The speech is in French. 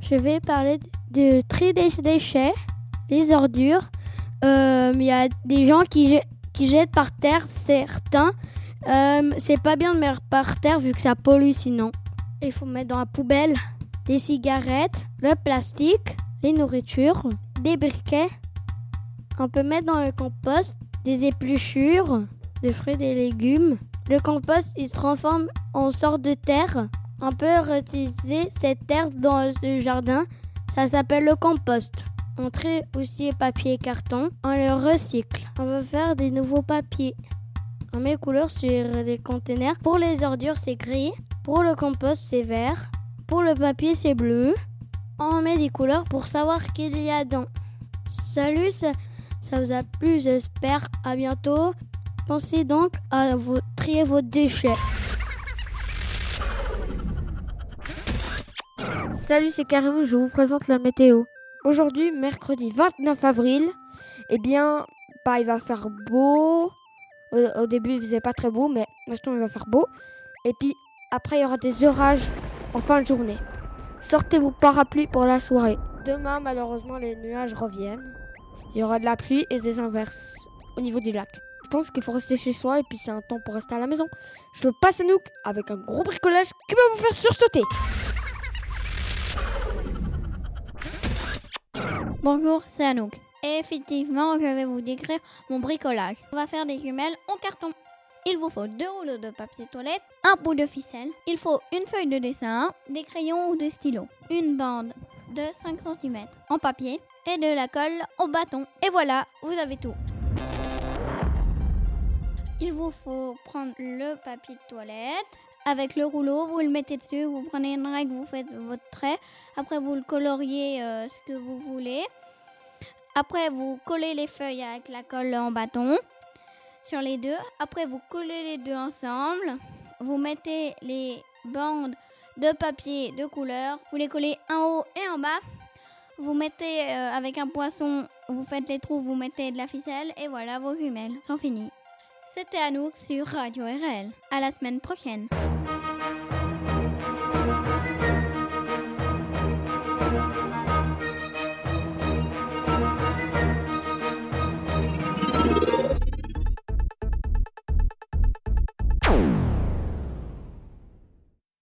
Je vais parler du tri des déchets, les ordures. Euh, Il y a des gens qui, qui jettent par terre certains. Euh, c'est pas bien de mettre par terre vu que ça pollue sinon. Il faut mettre dans la poubelle des cigarettes, le plastique, les nourritures, des briquets. On peut mettre dans le compost des épluchures, des fruits et des légumes. Le compost, il se transforme en sorte de terre. On peut réutiliser cette terre dans le jardin. Ça s'appelle le compost. On trie aussi les papiers et carton. On les recycle. On va faire des nouveaux papiers. On met les couleurs sur les containers. Pour les ordures, c'est gris. Pour le compost, c'est vert. Pour le papier, c'est bleu. On met des couleurs pour savoir qu'il y a dedans. Salut, ça, ça vous a plu, j'espère. À bientôt. Pensez donc à trier vos déchets. Salut, c'est Karim, je vous présente la météo. Aujourd'hui, mercredi 29 avril, eh bien, bah, il va faire beau. Au, au début, il faisait pas très beau, mais maintenant, il va faire beau. Et puis, après, il y aura des orages en fin de journée. Sortez vos parapluies pour la soirée. Demain, malheureusement, les nuages reviennent. Il y aura de la pluie et des inverses au niveau du lac. Je pense qu'il faut rester chez soi et puis c'est un temps pour rester à la maison. Je passe à Nook avec un gros bricolage qui va vous faire sursauter. Bonjour, c'est Anouk. Et effectivement, je vais vous décrire mon bricolage. On va faire des jumelles en carton. Il vous faut deux rouleaux de papier toilette, un bout de ficelle, il faut une feuille de dessin, des crayons ou des stylos, une bande de 5 cm en papier et de la colle au bâton. Et voilà, vous avez tout. Il vous faut prendre le papier de toilette. Avec le rouleau, vous le mettez dessus, vous prenez une règle, vous faites votre trait. Après, vous le coloriez euh, ce que vous voulez. Après, vous collez les feuilles avec la colle en bâton sur les deux. Après, vous collez les deux ensemble. Vous mettez les bandes de papier de couleur. Vous les collez en haut et en bas. Vous mettez euh, avec un poinçon, vous faites les trous, vous mettez de la ficelle et voilà vos jumelles sont finies. C'était à nous sur Radio RL. À la semaine prochaine.